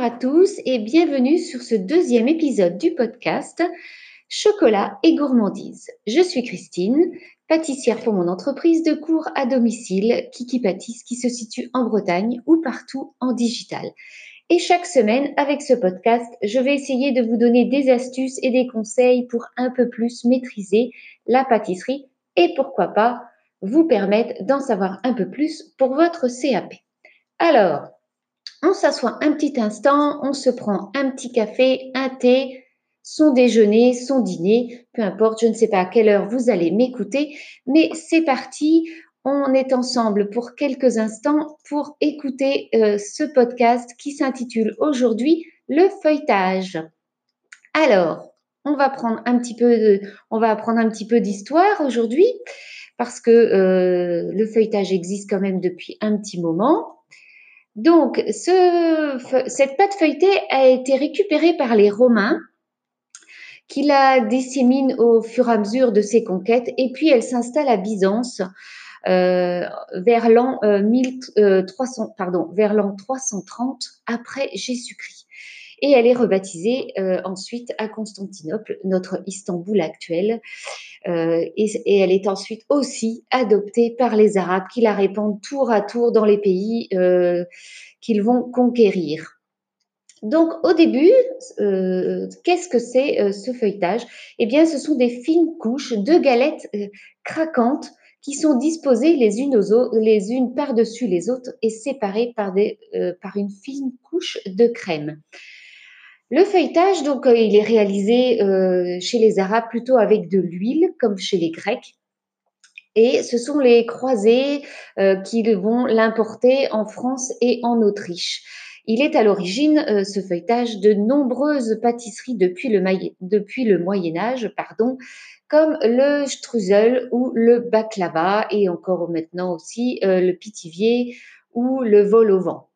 À tous et bienvenue sur ce deuxième épisode du podcast Chocolat et gourmandise. Je suis Christine, pâtissière pour mon entreprise de cours à domicile Kiki Pâtisse qui se situe en Bretagne ou partout en digital. Et chaque semaine, avec ce podcast, je vais essayer de vous donner des astuces et des conseils pour un peu plus maîtriser la pâtisserie et pourquoi pas vous permettre d'en savoir un peu plus pour votre CAP. Alors, on s'assoit un petit instant, on se prend un petit café, un thé, son déjeuner, son dîner, peu importe, je ne sais pas à quelle heure vous allez m'écouter, mais c'est parti, on est ensemble pour quelques instants pour écouter euh, ce podcast qui s'intitule aujourd'hui Le feuilletage. Alors, on va prendre un petit peu on va apprendre un petit peu d'histoire aujourd'hui parce que euh, le feuilletage existe quand même depuis un petit moment. Donc, cette pâte feuilletée a été récupérée par les Romains, qui la disséminent au fur et à mesure de ses conquêtes, et puis elle s'installe à Byzance euh, vers l'an 1300, euh, pardon, vers l'an 330 après Jésus-Christ. Et elle est rebaptisée euh, ensuite à Constantinople, notre Istanbul actuel. Euh, et, elle est ensuite aussi adoptée par les Arabes qui la répandent tour à tour dans les pays euh, qu'ils vont conquérir. Donc au début, qu'est-ce que c'est ce feuilletage? Eh bien, ce sont des fines couches de galettes craquantes qui sont disposées les unes par-dessus les autres et séparées par une fine couche de crème. Le feuilletage, donc, euh, il est réalisé euh, chez les Arabes plutôt avec de l'huile, comme chez les Grecs. Et ce sont les croisés euh, qui vont l'importer en France et en Autriche. Il est à l'origine, ce feuilletage, de nombreuses pâtisseries depuis le, Moyen Âge, pardon, comme le streusel ou le baklava, et encore maintenant aussi le pitivier ou le vol au vent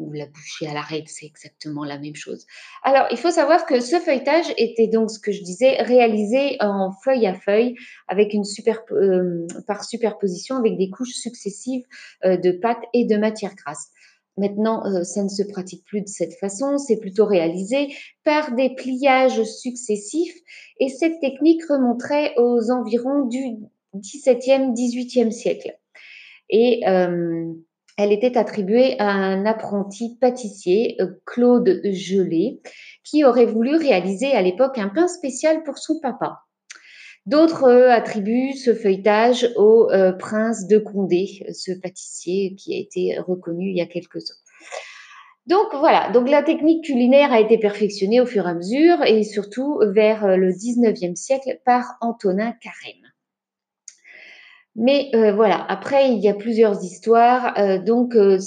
ou la bouchée à l'arrêt, c'est exactement la même chose. Alors, il faut savoir que ce feuilletage était donc ce que je disais réalisé en feuille à feuille avec une super, euh, par superposition avec des couches successives euh, de pâte et de matière grasse. Maintenant, euh, ça ne se pratique plus de cette façon, c'est plutôt réalisé par des pliages successifs et cette technique remonterait aux environs du 17e, 18e siècle. Et elle était attribuée à un apprenti pâtissier, euh, Claude Gelé, qui aurait voulu réaliser à l'époque un pain spécial pour son papa. D'autres euh, attribuent ce feuilletage au euh, prince de Condé, ce pâtissier qui a été reconnu il y a quelques ans. Donc voilà, donc la technique culinaire a été perfectionnée au fur et à mesure et surtout vers le 19e siècle par Antonin Carême. Mais euh, voilà, après, il y a plusieurs histoires. Euh, donc, euh,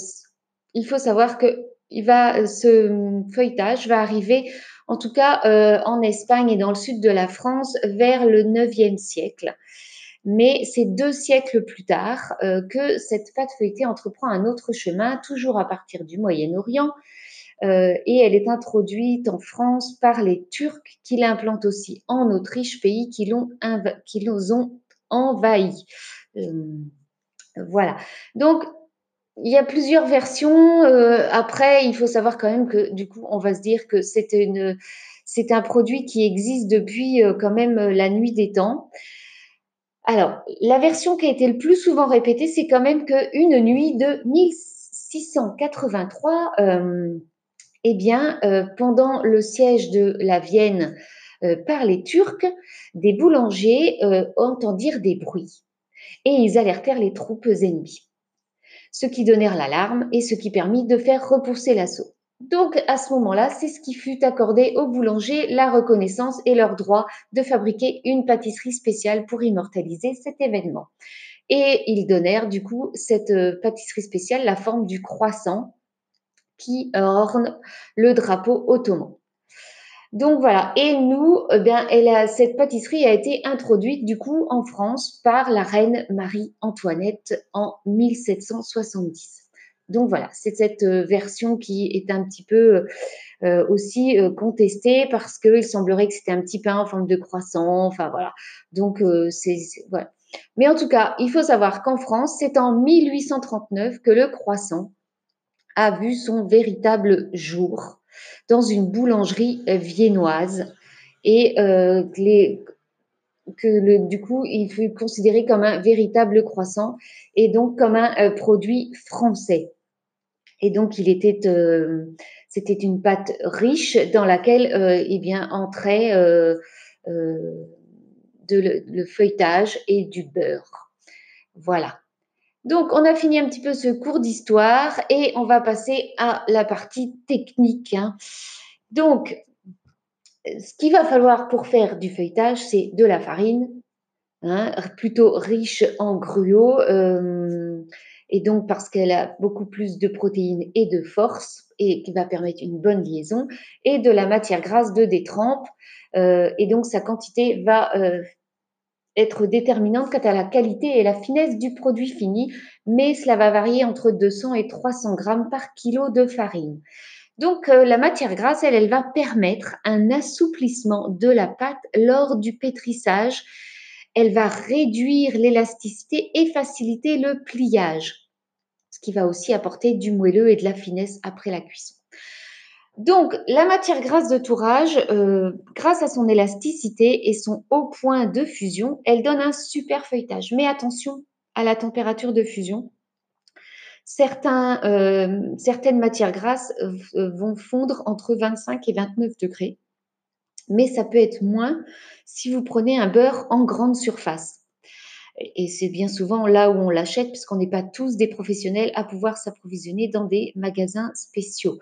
il faut savoir que il va, ce feuilletage va arriver, en tout cas en Espagne et dans le sud de la France, vers le 9e siècle. Mais c'est deux siècles plus tard que cette pâte feuilletée entreprend un autre chemin, toujours à partir du Moyen-Orient. et elle est introduite en France par les Turcs qui l'implantent aussi en Autriche, pays qui l'ont ont envahi. Euh, voilà. Donc, il y a plusieurs versions. Euh, après, il faut savoir quand même que du coup, on va se dire que c'est un produit qui existe depuis euh, quand même la nuit des temps. Alors, la version qui a été le plus souvent répétée, c'est quand même qu'une nuit de 1683, eh bien, pendant le siège de la Vienne par les Turcs, des boulangers entendirent des bruits et ils alertèrent les troupes ennemies, ce qui donnèrent l'alarme et ce qui permit de faire repousser l'assaut. Donc à ce moment-là, c'est ce qui fut accordé aux boulangers, la reconnaissance et leur droit de fabriquer une pâtisserie spéciale pour immortaliser cet événement. Et ils donnèrent du coup cette euh, pâtisserie spéciale la forme du croissant qui orne le drapeau ottoman. Donc voilà. Et nous, eh bien, elle cette pâtisserie a été introduite du coup en France par la reine Marie-Antoinette en 1770. Donc voilà, c'est cette euh, version qui est un petit peu euh, aussi euh, contestée parce qu'il semblerait que c'était un petit pain en forme de croissant. Enfin voilà. Donc c'est voilà. Mais en tout cas, il faut savoir qu'en France, c'est en 1839 que le croissant a vu son véritable jour dans une boulangerie viennoise et les, que du coup, il fut considéré comme un véritable croissant et donc comme un produit français. Et donc, il était, c'était une pâte riche dans laquelle, eh bien, entrait le, feuilletage et du beurre. Voilà. Donc, on a fini un petit peu ce cours d'histoire et on va passer à la partie technique. Hein. Donc, ce qu'il va falloir pour faire du feuilletage, c'est de la farine, hein, plutôt riche en gruau, euh, et donc parce qu'elle a beaucoup plus de protéines et de force, et qui va permettre une bonne liaison, et de la matière grasse de détrempe, euh, et donc sa quantité va euh, être déterminante quant à la qualité et la finesse du produit fini, mais cela va varier entre 200 et 300 grammes par kilo de farine. Donc euh, la matière grasse, elle, elle va permettre un assouplissement de la pâte lors du pétrissage. Elle va réduire l'élasticité et faciliter le pliage, ce qui va aussi apporter du moelleux et de la finesse après la cuisson. Donc, la matière grasse de tourage, euh, grâce à son élasticité et son haut point de fusion, elle donne un super feuilletage. Mais attention à la température de fusion. Euh, certaines matières grasses euh, vont fondre entre 25 et 29 degrés, mais ça peut être moins si vous prenez un beurre en grande surface. Et c'est bien souvent là où on l'achète, puisqu'on n'est pas tous des professionnels à pouvoir s'approvisionner dans des magasins spéciaux.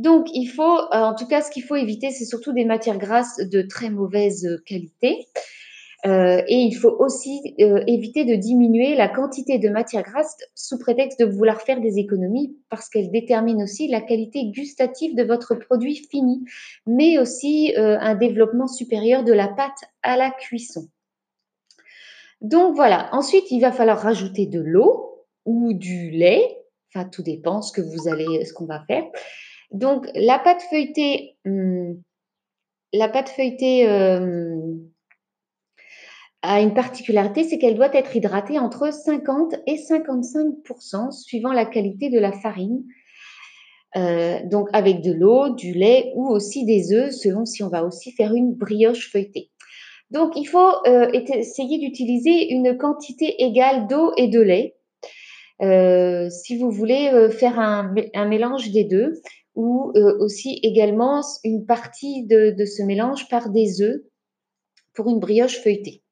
Donc, il faut, euh, en tout cas, ce qu'il faut éviter, c'est surtout des matières grasses de très mauvaise qualité. Euh, et il faut aussi euh, éviter de diminuer la quantité de matières grasses sous prétexte de vouloir faire des économies parce qu'elles déterminent aussi la qualité gustative de votre produit fini, mais aussi un développement supérieur de la pâte à la cuisson. Donc voilà, ensuite il va falloir rajouter de l'eau ou du lait, enfin tout dépend ce que vous allez, ce qu'on va faire. Donc, la pâte feuilletée, hmm, la pâte feuilletée euh, a une particularité, c'est qu'elle doit être hydratée entre 50 et 55% suivant la qualité de la farine. Euh, donc avec de l'eau, du lait ou aussi des œufs, selon si on va aussi faire une brioche feuilletée. Donc il faut euh, essayer d'utiliser une quantité égale d'eau et de lait. si vous voulez faire un, un mélange des deux, ou euh, aussi également une partie de, ce mélange par des œufs pour une brioche feuilletée.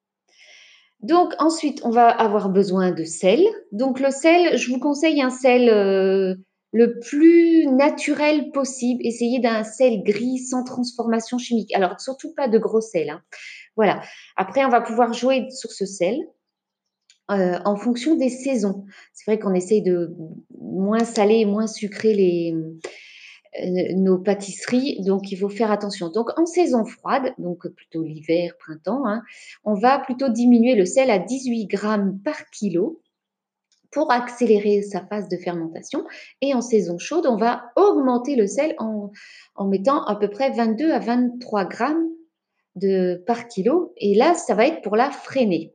Donc ensuite, on va avoir besoin de sel. Donc le sel, je vous conseille un sel euh, le plus naturel possible. Essayez d'un sel gris sans transformation chimique. Alors surtout pas de gros sel. Hein. Voilà. Après, on va pouvoir jouer sur ce sel. Euh, en fonction des saisons. C'est vrai qu'on essaye de moins saler et moins sucrer les, nos pâtisseries, donc il faut faire attention. Donc en saison froide, donc plutôt l'hiver, printemps, hein, on va plutôt diminuer le sel à 18 grammes par kilo pour accélérer sa phase de fermentation. Et en saison chaude, on va augmenter le sel en, en mettant à peu près 22 à 23 grammes de, par kilo. Et là, ça va être pour la freiner.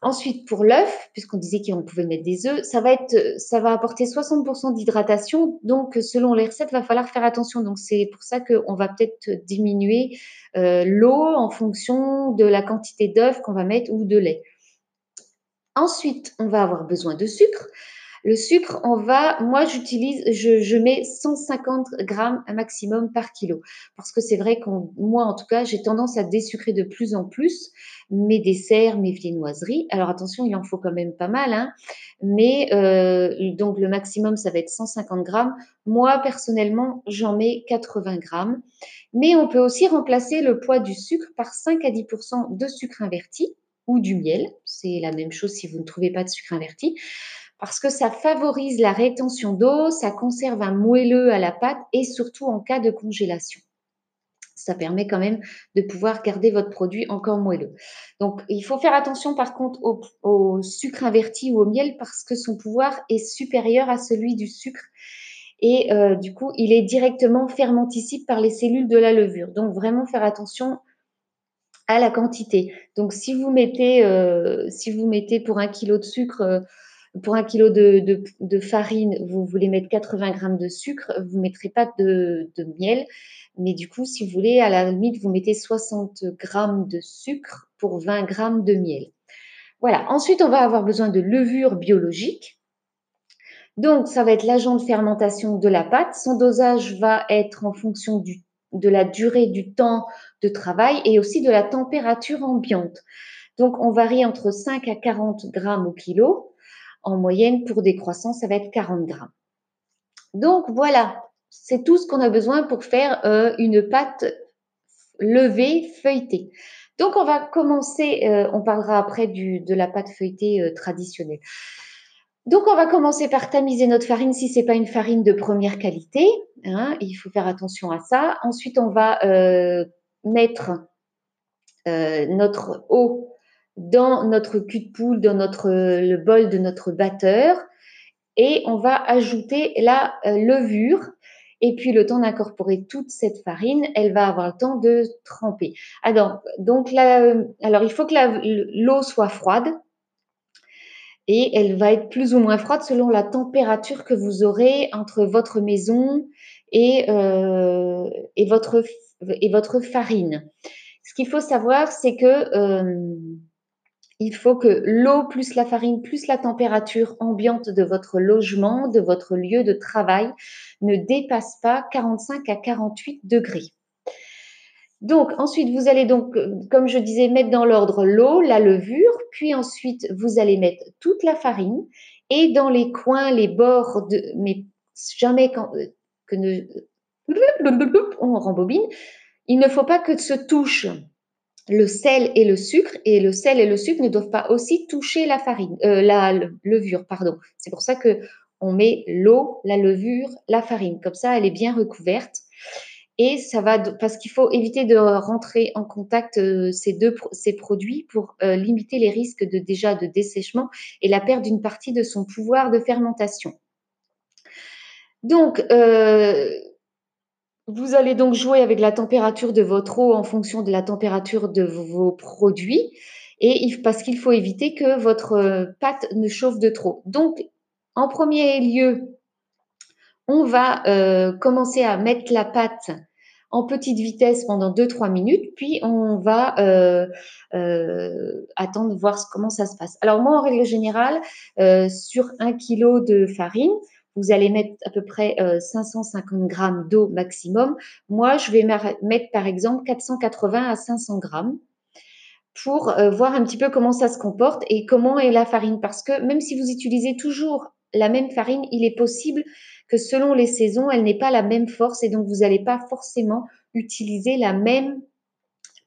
Ensuite, pour l'œuf, puisqu'on disait qu'on pouvait mettre des œufs, ça va, apporter 60% d'hydratation. Donc, selon les recettes, il va falloir faire attention. Donc, c'est pour ça qu'on va peut-être diminuer euh, l'eau en fonction de la quantité d'œufs qu'on va mettre ou de lait. Ensuite, on va avoir besoin de sucre. Le sucre, on va, moi j'utilise, je, mets 150 grammes maximum par kilo. Parce que c'est vrai que moi en tout cas, j'ai tendance à désucrer de plus en plus mes desserts, mes viennoiseries. Alors attention, il en faut quand même pas mal. Hein. Mais euh, donc le maximum, ça va être 150 grammes. Moi personnellement, j'en mets 80 grammes. Mais on peut aussi remplacer le poids du sucre par 5 à 10% de sucre inverti ou du miel. C'est la même chose si vous ne trouvez pas de sucre inverti parce que ça favorise la rétention d'eau, ça conserve un moelleux à la pâte et surtout en cas de congélation. Ça permet quand même de pouvoir garder votre produit encore moelleux. Donc, il faut faire attention par contre au, sucre inverti ou au miel parce que son pouvoir est supérieur à celui du sucre. Et euh, du coup, il est directement fermenticible par les cellules de la levure. Donc, vraiment faire attention à la quantité. Donc, si vous mettez, euh, si vous mettez pour un kilo de sucre, euh, pour un kilo de, farine, vous voulez mettre 80 grammes de sucre, vous ne mettrez pas de, miel. Mais du coup, si vous voulez, à la limite, vous mettez 60 grammes de sucre pour 20 grammes de miel. Voilà. Ensuite, on va avoir besoin de levure biologique. Donc, ça va être l'agent de fermentation de la pâte. Son dosage va être en fonction de la durée du temps de travail et aussi de la température ambiante. Donc, on varie entre 5 à 40 grammes au kilo. En moyenne, pour des croissants, ça va être 40 grammes. Donc, voilà, c'est tout ce qu'on a besoin pour faire euh, une pâte levée feuilletée. Donc, on va commencer, euh, on parlera après de la pâte feuilletée euh, traditionnelle. Donc, on va commencer par tamiser notre farine si ce n'est pas une farine de première qualité. Hein, il faut faire attention à ça. Ensuite, on va mettre notre eau dans notre cul de poule, dans notre, le bol de notre batteur et on va ajouter la euh, levure. Et puis, le temps d'incorporer toute cette farine, elle va avoir le temps de tremper. Alors, donc là, alors il faut que l'eau soit froide et elle va être plus ou moins froide selon la température que vous aurez entre votre maison et, euh, et, votre, et votre farine. Ce qu'il faut savoir, c'est que euh, il faut que l'eau plus la farine plus la température ambiante de votre logement, de votre lieu de travail ne dépasse pas 45 à 48 degrés. Donc ensuite, vous allez donc, comme je disais, mettre dans l'ordre l'eau, la levure, puis ensuite vous allez mettre toute la farine et dans les coins, les bords de, mais jamais quand, que ne, on rembobine, il ne faut pas que se touche le sel et le sucre, et le sel et le sucre ne doivent pas aussi toucher la farine, euh, la levure, pardon. C'est pour ça que on met l'eau, la levure, la farine. Comme ça, elle est bien recouverte. Et ça va, parce qu'il faut éviter de rentrer en contact euh, ces deux ces produits pour euh, limiter les risques de déjà de dessèchement et la perte d'une partie de son pouvoir de fermentation. Donc, vous allez donc jouer avec la température de votre eau en fonction de la température de vos produits et parce qu'il faut éviter que votre euh, pâte ne chauffe de trop. Donc, en premier lieu, on va euh, commencer à mettre la pâte en petite vitesse pendant 2-3 minutes, puis on va euh, attendre voir comment ça se passe. Alors moi, en règle générale, sur un kilo de farine, vous allez mettre à peu près 550 euh, grammes d'eau maximum. Moi, je vais mettre par exemple 480 à 500 grammes pour euh, voir un petit peu comment ça se comporte et comment est la farine. Parce que même si vous utilisez toujours la même farine, il est possible que selon les saisons, elle n'ait pas la même force et donc vous n'allez pas forcément utiliser la même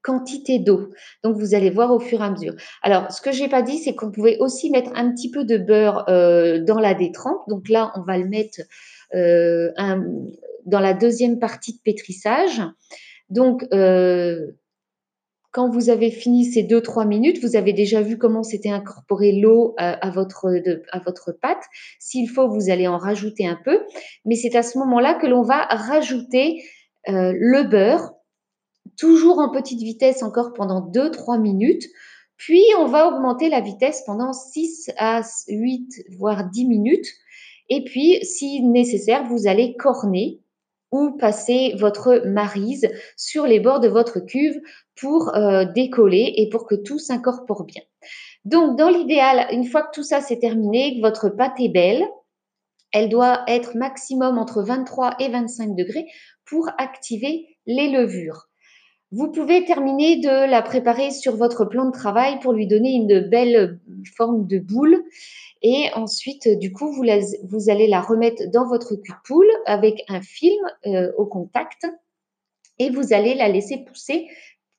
quantité d'eau. Donc, vous allez voir au fur et à mesure. Alors, ce que j'ai pas dit, c'est qu'on pouvait aussi mettre un petit peu de beurre euh, dans la détrempe. Donc là, on va le mettre euh, dans la deuxième partie de pétrissage. Donc, euh, quand vous avez fini ces 2-3 minutes, vous avez déjà vu comment s'était incorporé l'eau à, votre, à votre pâte. S'il faut, vous allez en rajouter un peu. Mais c'est à ce moment-là que l'on va rajouter le beurre toujours en petite vitesse encore pendant 2-3 minutes. Puis, on va augmenter la vitesse pendant 6 à 8, voire 10 minutes. Et puis, si nécessaire, vous allez corner ou passer votre marise sur les bords de votre cuve pour euh, décoller et pour que tout s'incorpore bien. Donc, dans l'idéal, une fois que tout ça c'est terminé, que votre pâte est belle, elle doit être maximum entre 23 et 25 degrés pour activer les levures. Vous pouvez terminer de la préparer sur votre plan de travail pour lui donner une belle forme de boule. Et ensuite, du coup, vous, allez la remettre dans votre cul de poule avec un film euh, au contact et vous allez la laisser pousser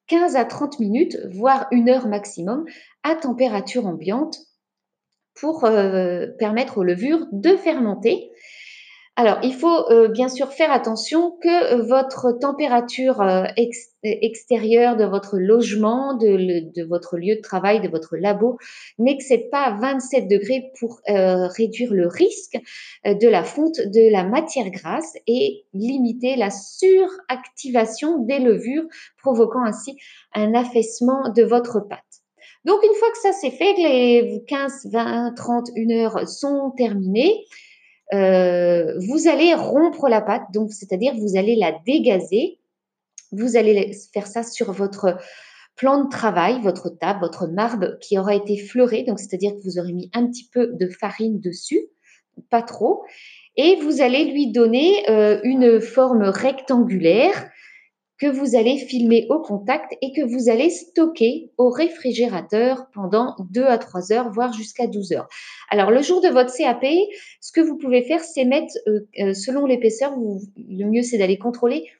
15 à 30 minutes, voire une heure maximum, à température ambiante pour euh, permettre aux levures de fermenter alors, il faut euh, bien sûr faire attention que euh, votre température euh, extérieure de votre logement, de, votre lieu de travail, de votre labo, n'excède pas 27 degrés pour réduire le risque de la fonte de la matière grasse et limiter la suractivation des levures, provoquant ainsi un affaissement de votre pâte. Donc, une fois que ça c'est fait, que les 15, 20, 30, 1 heure sont terminées, euh, vous allez rompre la pâte, donc c'est-à-dire vous allez la dégazer. Vous allez faire ça sur votre plan de travail, votre table, votre marbre qui aura été fleuré, donc c'est-à-dire que vous aurez mis un petit peu de farine dessus, pas trop, et vous allez lui donner euh, une forme rectangulaire que vous allez filmer au contact et que vous allez stocker au réfrigérateur pendant 2 à 3 heures, voire jusqu'à 12 heures. Alors, le jour de votre CAP, ce que vous pouvez faire, c'est mettre, euh, euh, selon l'épaisseur, le mieux c'est d'aller contrôler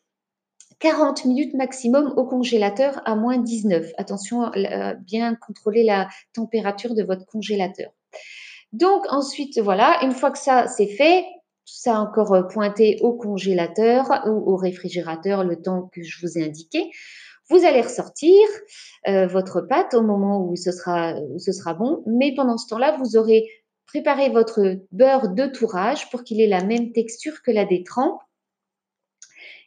40 minutes maximum au congélateur à moins 19. Attention à bien contrôler la température de votre congélateur. Donc ensuite, voilà, une fois que ça c'est fait, ça encore euh, pointé au congélateur ou au réfrigérateur le temps que je vous ai indiqué. Vous allez ressortir euh, votre pâte au moment où ce, sera, bon, mais pendant ce temps-là, vous aurez préparé votre beurre de tourage pour qu'il ait la même texture que la détrempe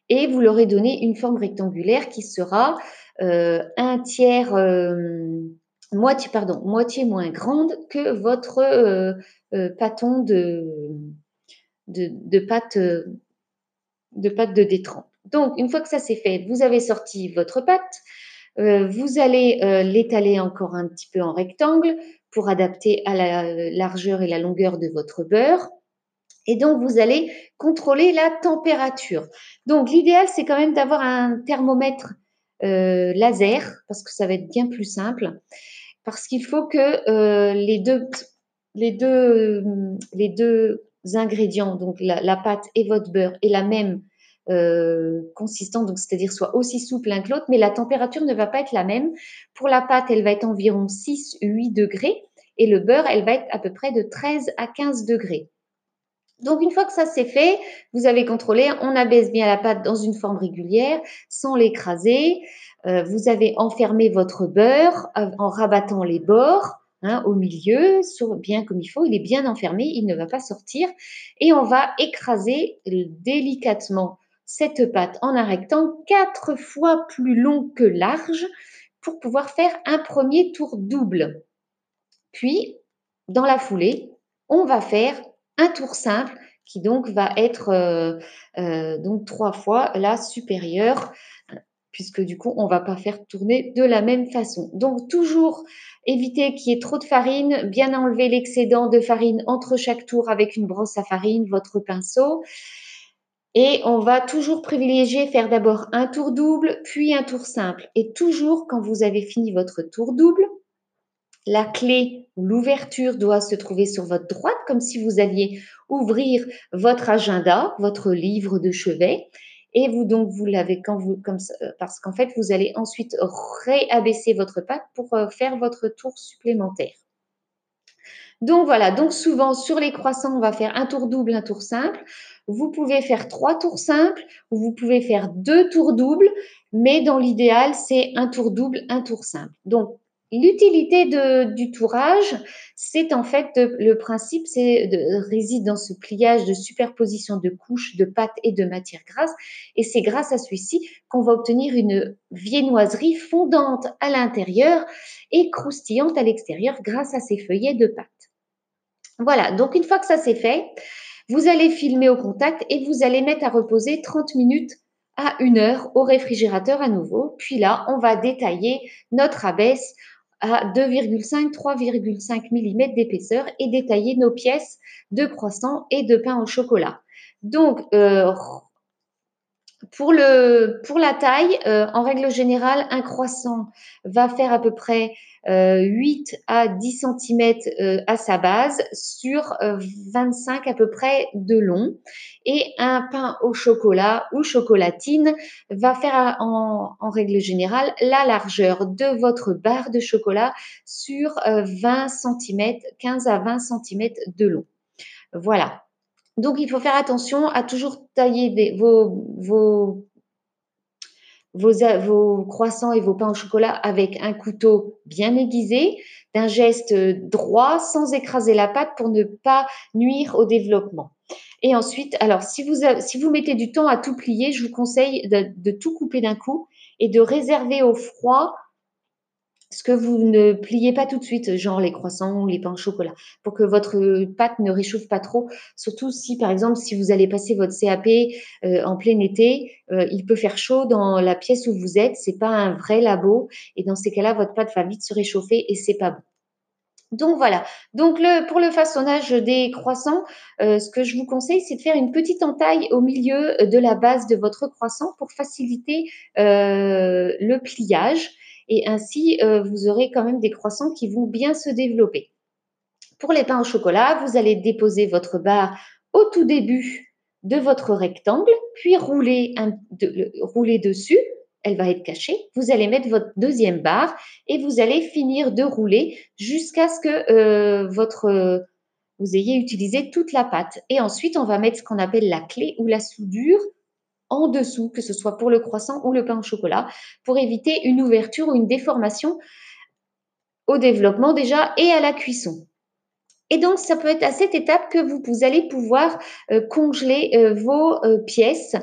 et vous leur donné une forme rectangulaire qui sera euh, un tiers, moitié, pardon, moitié moins grande que votre pâton de, de, pâte de pâte de détrempe. Donc, une fois que ça c'est fait, vous avez sorti votre pâte. Euh, vous allez euh, l'étaler encore un petit peu en rectangle pour adapter à la largeur et la longueur de votre beurre. Et donc, vous allez contrôler la température. Donc, l'idéal, c'est quand même d'avoir un thermomètre euh, laser, parce que ça va être bien plus simple, parce qu'il faut que les deux, les deux, les deux ingrédients, donc la, pâte et votre beurre, aient la même euh, consistance, donc c'est-à-dire soit aussi souple l'un que l'autre, mais la température ne va pas être la même. Pour la pâte, elle va être environ 6-8 degrés et le beurre, elle va être à peu près de 13 à 15 degrés. Donc une fois que ça c'est fait, vous avez contrôlé, on abaisse bien la pâte dans une forme régulière sans l'écraser. Euh, vous avez enfermé votre beurre en rabattant les bords. Hein, au milieu, bien comme il faut. Il est bien enfermé, il ne va pas sortir. Et on va écraser délicatement cette pâte en un rectangle quatre fois plus long que large pour pouvoir faire un premier tour double. Puis, dans la foulée, on va faire un tour simple qui donc va être euh, euh, donc trois fois la supérieure puisque du coup, on va pas faire tourner de la même façon. Donc, toujours éviter qu'il y ait trop de farine, bien enlever l'excédent de farine entre chaque tour avec une brosse à farine, votre pinceau. Et on va toujours privilégier faire d'abord un tour double, puis un tour simple. Et toujours, quand vous avez fini votre tour double, la clé ou l'ouverture doit se trouver sur votre droite, comme si vous alliez ouvrir votre agenda, votre livre de chevet. Et vous, donc, vous l'avez quand vous, comme euh, parce qu'en fait, vous allez ensuite réabaisser votre pâte pour euh, faire votre tour supplémentaire. Donc voilà, donc souvent sur les croissants, on va faire un tour double, un tour simple. Vous pouvez faire trois tours simples ou vous pouvez faire deux tours doubles, mais dans l'idéal, c'est un tour double, un tour simple. Donc L'utilité du tourage, c'est en fait le principe, c'est réside dans ce pliage de superposition de couches de pâte et de matière grasse, et c'est grâce à celui-ci qu'on va obtenir une viennoiserie fondante à l'intérieur et croustillante à l'extérieur grâce à ces feuillets de pâte. Voilà, donc une fois que ça c'est fait, vous allez filmer au contact et vous allez mettre à reposer 30 minutes à une heure au réfrigérateur à nouveau. Puis là, on va détailler notre abaisse à 2,5, 3,5 mm d'épaisseur et détailler nos pièces de croissant et de pain au chocolat. Donc, euh, pour, le, pour la taille, euh, en règle générale, un croissant va faire à peu près 8 euh, à 10 cm euh, à sa base sur 25 à peu près de long. Et un pain au chocolat ou chocolatine va faire en, en règle générale la largeur de votre barre de chocolat sur 20 cm, 15 à 20 cm de long. Voilà. Donc, il faut faire attention à toujours tailler vos, vos, vos, croissants et vos pains au chocolat avec un couteau bien aiguisé, d'un geste droit, sans écraser la pâte pour ne pas nuire au développement. Et ensuite, alors, si vous, si vous mettez du temps à tout plier, je vous conseille de, de tout couper d'un coup et de réserver au froid ce que vous ne pliez pas tout de suite, genre les croissants ou les pains au chocolat, pour que votre pâte ne réchauffe pas trop. Surtout si, par exemple, si vous allez passer votre CAP euh, en plein été, euh, il peut faire chaud dans la pièce où vous êtes. C'est pas un vrai labo, et dans ces cas-là, votre pâte va vite se réchauffer et c'est pas bon. Donc voilà. Donc pour le façonnage des croissants, euh, ce que je vous conseille, c'est de faire une petite entaille au milieu de la base de votre croissant pour faciliter le pliage et ainsi euh, vous aurez quand même des croissants qui vont bien se développer. Pour les pains au chocolat, vous allez déposer votre barre au tout début de votre rectangle, puis rouler, dessus. Elle va être cachée. Vous allez mettre votre deuxième barre et vous allez finir de rouler jusqu'à ce que euh, votre vous ayez utilisé toute la pâte. Et ensuite, on va mettre ce qu'on appelle la clé ou la soudure en dessous, que ce soit pour le croissant ou le pain au chocolat, pour éviter une ouverture ou une déformation au développement déjà et à la cuisson. Et donc, ça peut être à cette étape que vous, allez pouvoir euh, congeler euh, vos euh, pièces.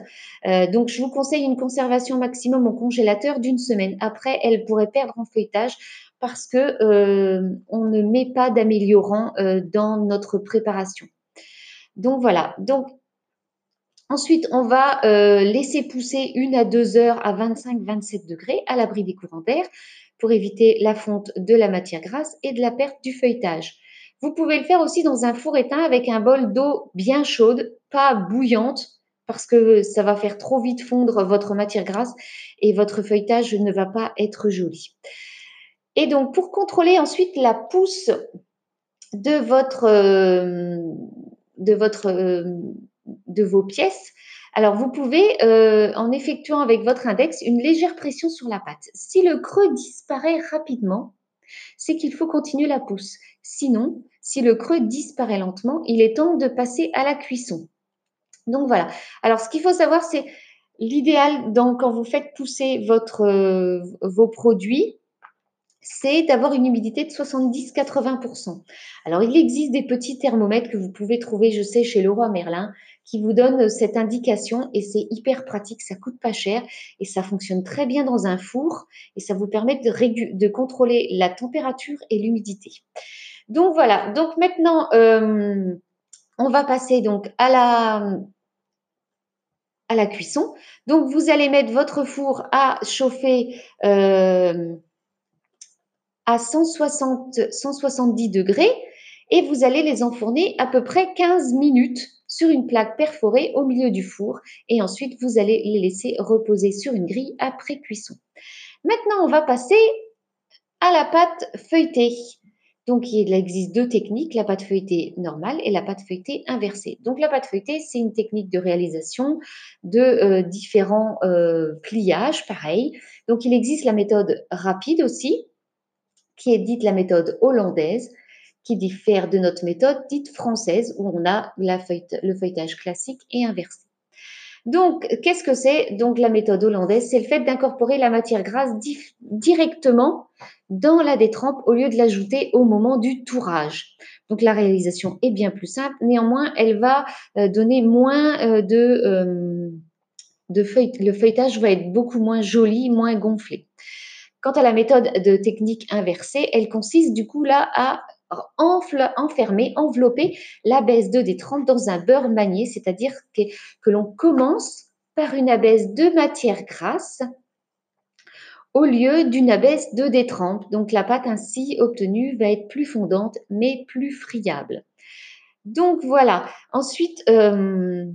donc, je vous conseille une conservation maximum au congélateur d'une semaine. Après, elle pourrait perdre en feuilletage parce que on ne met pas d'améliorant dans notre préparation. Donc voilà. Donc Ensuite, on va euh, laisser pousser une à deux heures à 25-27 degrés à l'abri des courants d'air pour éviter la fonte de la matière grasse et de la perte du feuilletage. Vous pouvez le faire aussi dans un four éteint avec un bol d'eau bien chaude, pas bouillante, parce que ça va faire trop vite fondre votre matière grasse et votre feuilletage ne va pas être joli. Et donc, pour contrôler ensuite la pousse de votre, euh, de votre euh, de vos pièces. Alors, vous pouvez, euh, en effectuant avec votre index, une légère pression sur la pâte. Si le creux disparaît rapidement, c'est qu'il faut continuer la pousse. Sinon, si le creux disparaît lentement, il est temps de passer à la cuisson. Donc voilà. Alors, ce qu'il faut savoir, c'est l'idéal quand vous faites pousser votre, euh, vos produits, c'est d'avoir une humidité de 70-80%. Alors, il existe des petits thermomètres que vous pouvez trouver, je sais, chez Leroy Merlin, qui vous donnent cette indication et c'est hyper pratique, ça coûte pas cher et ça fonctionne très bien dans un four et ça vous permet de, contrôler la température et l'humidité. Donc voilà, donc maintenant, euh, on va passer donc à la, à la cuisson. Donc vous allez mettre votre four à chauffer. Euh, à 160, 170 degrés et vous allez les enfourner à peu près 15 minutes sur une plaque perforée au milieu du four et ensuite vous allez les laisser reposer sur une grille après cuisson. Maintenant, on va passer à la pâte feuilletée. Donc, il existe deux techniques, la pâte feuilletée normale et la pâte feuilletée inversée. Donc, la pâte feuilletée, c'est une technique de réalisation de euh, différents euh, pliages, pareil. Donc, il existe la méthode rapide aussi, qui est dite la méthode hollandaise, qui diffère de notre méthode dite française, où on a le feuilletage classique et inversé. Donc, qu'est-ce que c'est? Donc, la méthode hollandaise, c'est le fait d'incorporer la matière grasse directement dans la détrempe au lieu de l'ajouter au moment du tourage. Donc, la réalisation est bien plus simple. Néanmoins, elle va euh, donner moins euh, de, euh, de. Le feuilletage va être beaucoup moins joli, moins gonflé. Quant à la méthode de technique inversée, elle consiste du coup là à enfermer, envelopper l'abaisse de détrempe dans un beurre manié, c'est-à-dire que, que l'on commence par une abaisse de matière grasse au lieu d'une abaisse de détrempe. Donc la pâte ainsi obtenue va être plus fondante mais plus friable. Donc voilà. Ensuite, euh,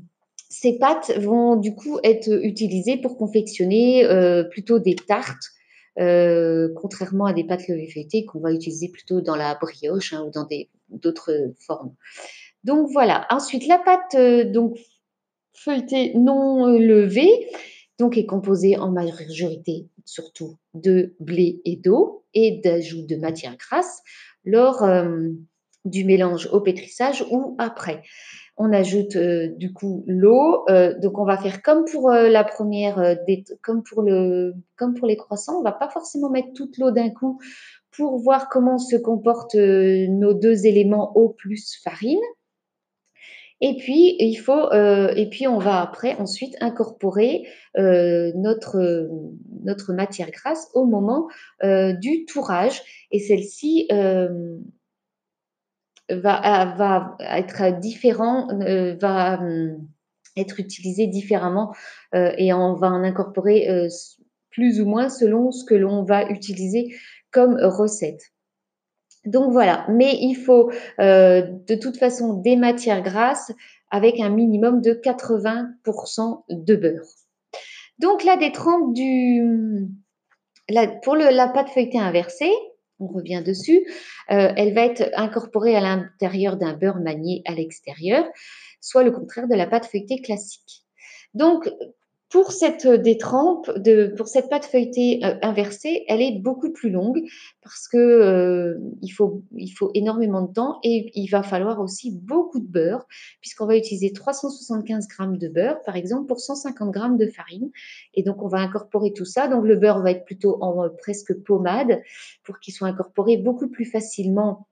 ces pâtes vont du coup être utilisées pour confectionner euh, plutôt des tartes euh, contrairement à des pâtes levées feuilletées qu'on va utiliser plutôt dans la brioche hein, ou dans d'autres formes. Donc voilà. Ensuite, la pâte euh, donc feuilletée non euh, levée donc est composée en majorité surtout de blé et d'eau et d'ajout de matière grasse lors du mélange au pétrissage ou après on ajoute euh, du coup l'eau. Euh, donc on va faire comme pour euh, la première, comme pour le, comme pour les croissants. On va pas forcément mettre toute l'eau d'un coup pour voir comment se comportent nos deux éléments eau plus farine. Et puis, il faut, et puis on va après ensuite incorporer notre, notre matière grasse au moment du tourage. Et celle-ci va, être différent, va être utilisée différemment et on va en incorporer plus ou moins selon ce que l'on va utiliser comme recette. Donc voilà, mais il faut euh, de toute façon des matières grasses avec un minimum de 80% de beurre. Donc la détrempe du, pour la pâte feuilletée inversée, on revient dessus, euh, elle va être incorporée à l'intérieur d'un beurre manié à l'extérieur, soit le contraire de la pâte feuilletée classique. Donc pour cette euh, détrempe, de, pour cette pâte feuilletée euh, inversée, elle est beaucoup plus longue parce que euh, il, faut, il faut énormément de temps et il va falloir aussi beaucoup de beurre puisqu'on va utiliser 375 grammes de beurre par exemple pour 150 grammes de farine et donc on va incorporer tout ça. Donc le beurre va être plutôt en presque pommade pour qu'il soit incorporé beaucoup plus facilement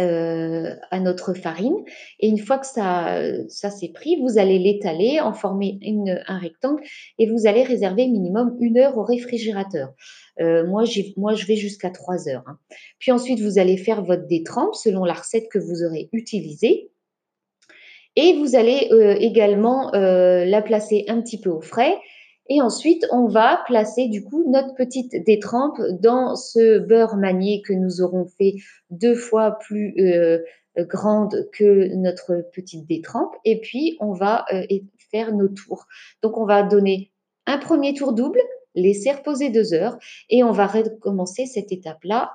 euh, à notre farine. Et une fois que ça, ça s'est pris, vous allez l'étaler, en former un rectangle et vous allez réserver minimum une heure au réfrigérateur. Euh, moi, moi, je vais jusqu'à trois heures. Hein. Puis ensuite, vous allez faire votre détrempe selon la recette que vous aurez utilisée. Et vous allez euh, également la placer un petit peu au frais et ensuite, on va placer du coup notre petite détrempe dans ce beurre manié que nous aurons fait deux fois plus euh, grande que notre petite détrempe. Et puis, on va euh, faire nos tours. Donc, on va donner un premier tour double, laisser reposer deux heures et on va recommencer cette étape-là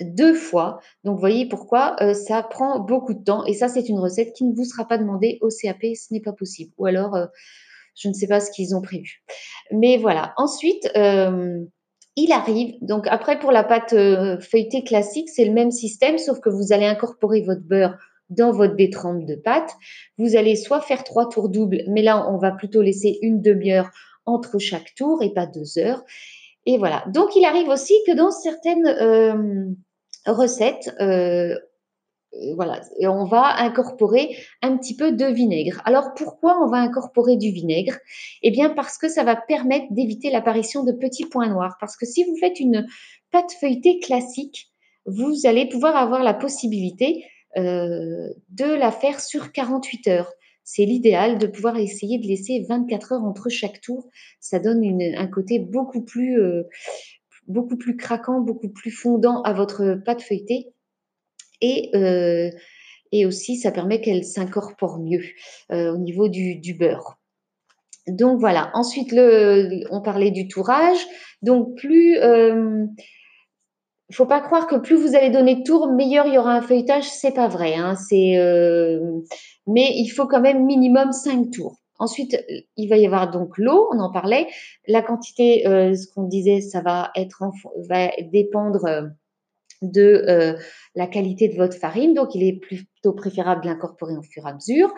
deux fois. Donc, voyez pourquoi euh, ça prend beaucoup de temps. Et ça, c'est une recette qui ne vous sera pas demandée au CAP. Ce n'est pas possible. Ou alors, je ne sais pas ce qu'ils ont prévu. Mais voilà. Ensuite, euh, il arrive. Donc après, pour la pâte euh, feuilletée classique, c'est le même système, sauf que vous allez incorporer votre beurre dans votre détrempe de pâte. Vous allez soit faire trois tours doubles, mais là, on va plutôt laisser une demi-heure entre chaque tour et pas deux heures. Et voilà. Donc, il arrive aussi que dans certaines euh, recettes, voilà, et on va incorporer un petit peu de vinaigre. Alors pourquoi on va incorporer du vinaigre? Eh bien parce que ça va permettre d'éviter l'apparition de petits points noirs. Parce que si vous faites une pâte feuilletée classique, vous allez pouvoir avoir la possibilité euh, de la faire sur 48 heures. C'est l'idéal de pouvoir essayer de laisser 24 heures entre chaque tour. Ça donne un côté euh, beaucoup plus craquant, beaucoup plus fondant à votre pâte feuilletée et, euh, et aussi ça permet qu'elle s'incorpore mieux euh, au niveau du, beurre. Donc voilà. Ensuite, le, on parlait du tourage. Donc plus, euh, faut pas croire que plus vous allez donner de tours, meilleur il y aura un feuilletage. C'est pas vrai. Hein, euh, mais il faut quand même minimum 5 tours. Ensuite, il va y avoir donc l'eau, on en parlait. La quantité, ce qu'on disait, ça va être va dépendre de euh, la qualité de votre farine. Donc, il est plutôt préférable de l'incorporer au fur et à mesure.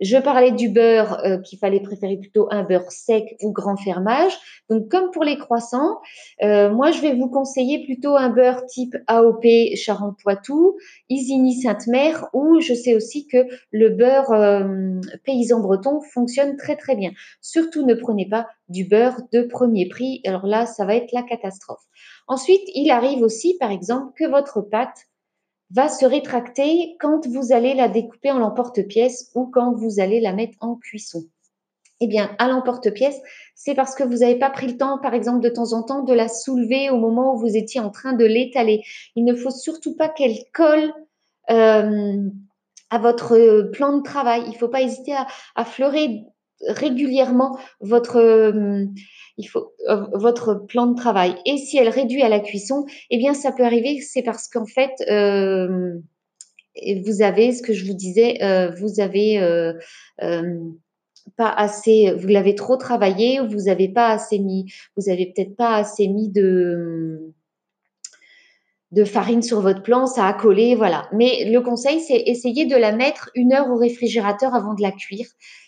Je parlais du beurre, euh, qu'il fallait préférer plutôt un beurre sec ou grand fermage. Donc, comme pour les croissants, euh, moi, je vais vous conseiller plutôt un beurre type AOP Charente-Poitou, Isigny Sainte-Mère, ou je sais aussi que le beurre paysan breton fonctionne très très bien. Surtout, ne prenez pas du beurre de premier prix. Alors là, ça va être la catastrophe. Ensuite, il arrive aussi, par exemple, que votre pâte va se rétracter quand vous allez la découper en l'emporte-pièce ou quand vous allez la mettre en cuisson. Eh bien, à l'emporte-pièce, c'est parce que vous n'avez pas pris le temps, par exemple, de temps en temps, de la soulever au moment où vous étiez en train de l'étaler. Il ne faut surtout pas qu'elle colle euh, à votre plan de travail. Il ne faut pas hésiter à, à fleurer régulièrement votre, euh, euh, votre plan de travail. Et si elle réduit à la cuisson, eh bien, ça peut arriver, c'est parce qu'en fait, euh, vous avez, ce que je vous disais, vous avez pas assez, vous l'avez trop travaillé, ou vous avez pas assez mis, vous avez peut-être pas assez mis de de farine sur votre plan, ça a collé, voilà. Mais le conseil, c'est essayer de la mettre une heure au réfrigérateur avant de la cuire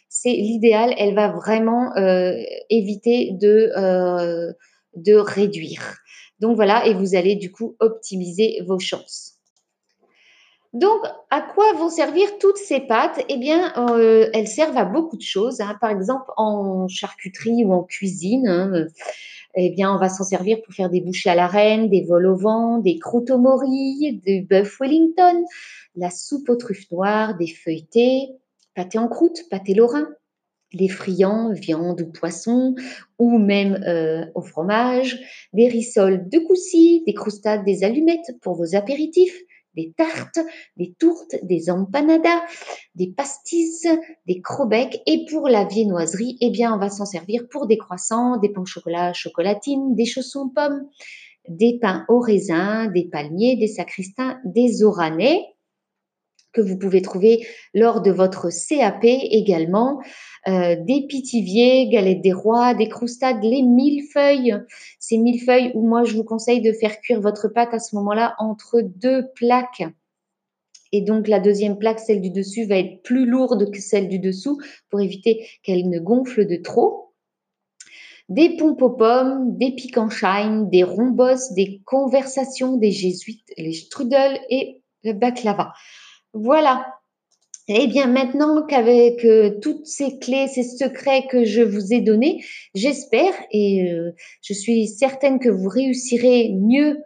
c'est l'idéal. Elle va vraiment euh, éviter de, euh, de réduire. Donc voilà, et vous allez du coup optimiser vos chances. Donc, à quoi vont servir toutes ces pâtes? Eh bien, euh, elles servent à beaucoup de choses. Hein. Par exemple, en charcuterie ou en cuisine, hein, eh bien, on va s'en servir pour faire des bouchées à la reine, des vols au vent, des croûtes au mori, du bœuf Wellington, la soupe aux truffes noires, des feuilletés, pâté en croûte, pâté lorrain, les friands, viande ou poisson, ou même euh, au fromage, des rissoles de coucy, des croustades, des allumettes pour vos apéritifs, des tartes, des tourtes, des empanadas, des pastis, des crobecs. Et pour la viennoiserie, eh bien, on va s'en servir pour des croissants, des pains au chocolat, chocolatine, des chaussons pommes, des pains au raisin, des palmiers, des sacristains, des oranais que vous pouvez trouver lors de votre CAP également. Euh, des pitiviers, galettes des rois, des croustades, les millefeuilles. Ces millefeuilles où moi je vous conseille de faire cuire votre pâte à ce moment-là entre deux plaques. Et donc la deuxième plaque, celle du dessus, va être plus lourde que celle du dessous pour éviter qu'elle ne gonfle de trop. Des pompes aux pommes, des piquanchines, des rombos, des conversations des jésuites, les strudels et le baklava. Voilà. Eh bien, maintenant qu'avec euh, toutes ces clés, ces secrets que je vous ai donnés, j'espère et euh, je suis certaine que vous réussirez mieux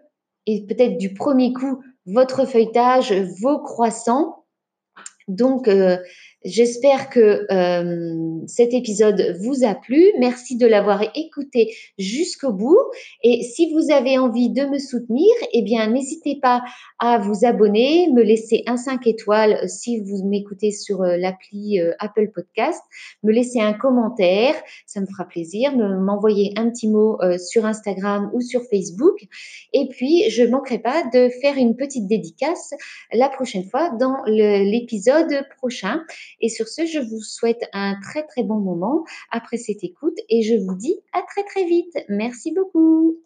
et peut-être du premier coup votre feuilletage, vos croissants. Donc, euh, J'espère que euh, cet épisode vous a plu. Merci de l'avoir écouté jusqu'au bout. Et si vous avez envie de me soutenir, eh bien, n'hésitez pas à vous abonner, me laisser un 5 étoiles si vous m'écoutez sur euh, l'appli euh, Apple Podcast, me laisser un commentaire, ça me fera plaisir, m'envoyer un petit mot sur Instagram ou sur Facebook. Et puis, je manquerai pas de faire une petite dédicace la prochaine fois dans l'épisode prochain. Et sur ce, je vous souhaite un très très bon moment après cette écoute et je vous dis à très très vite. Merci beaucoup.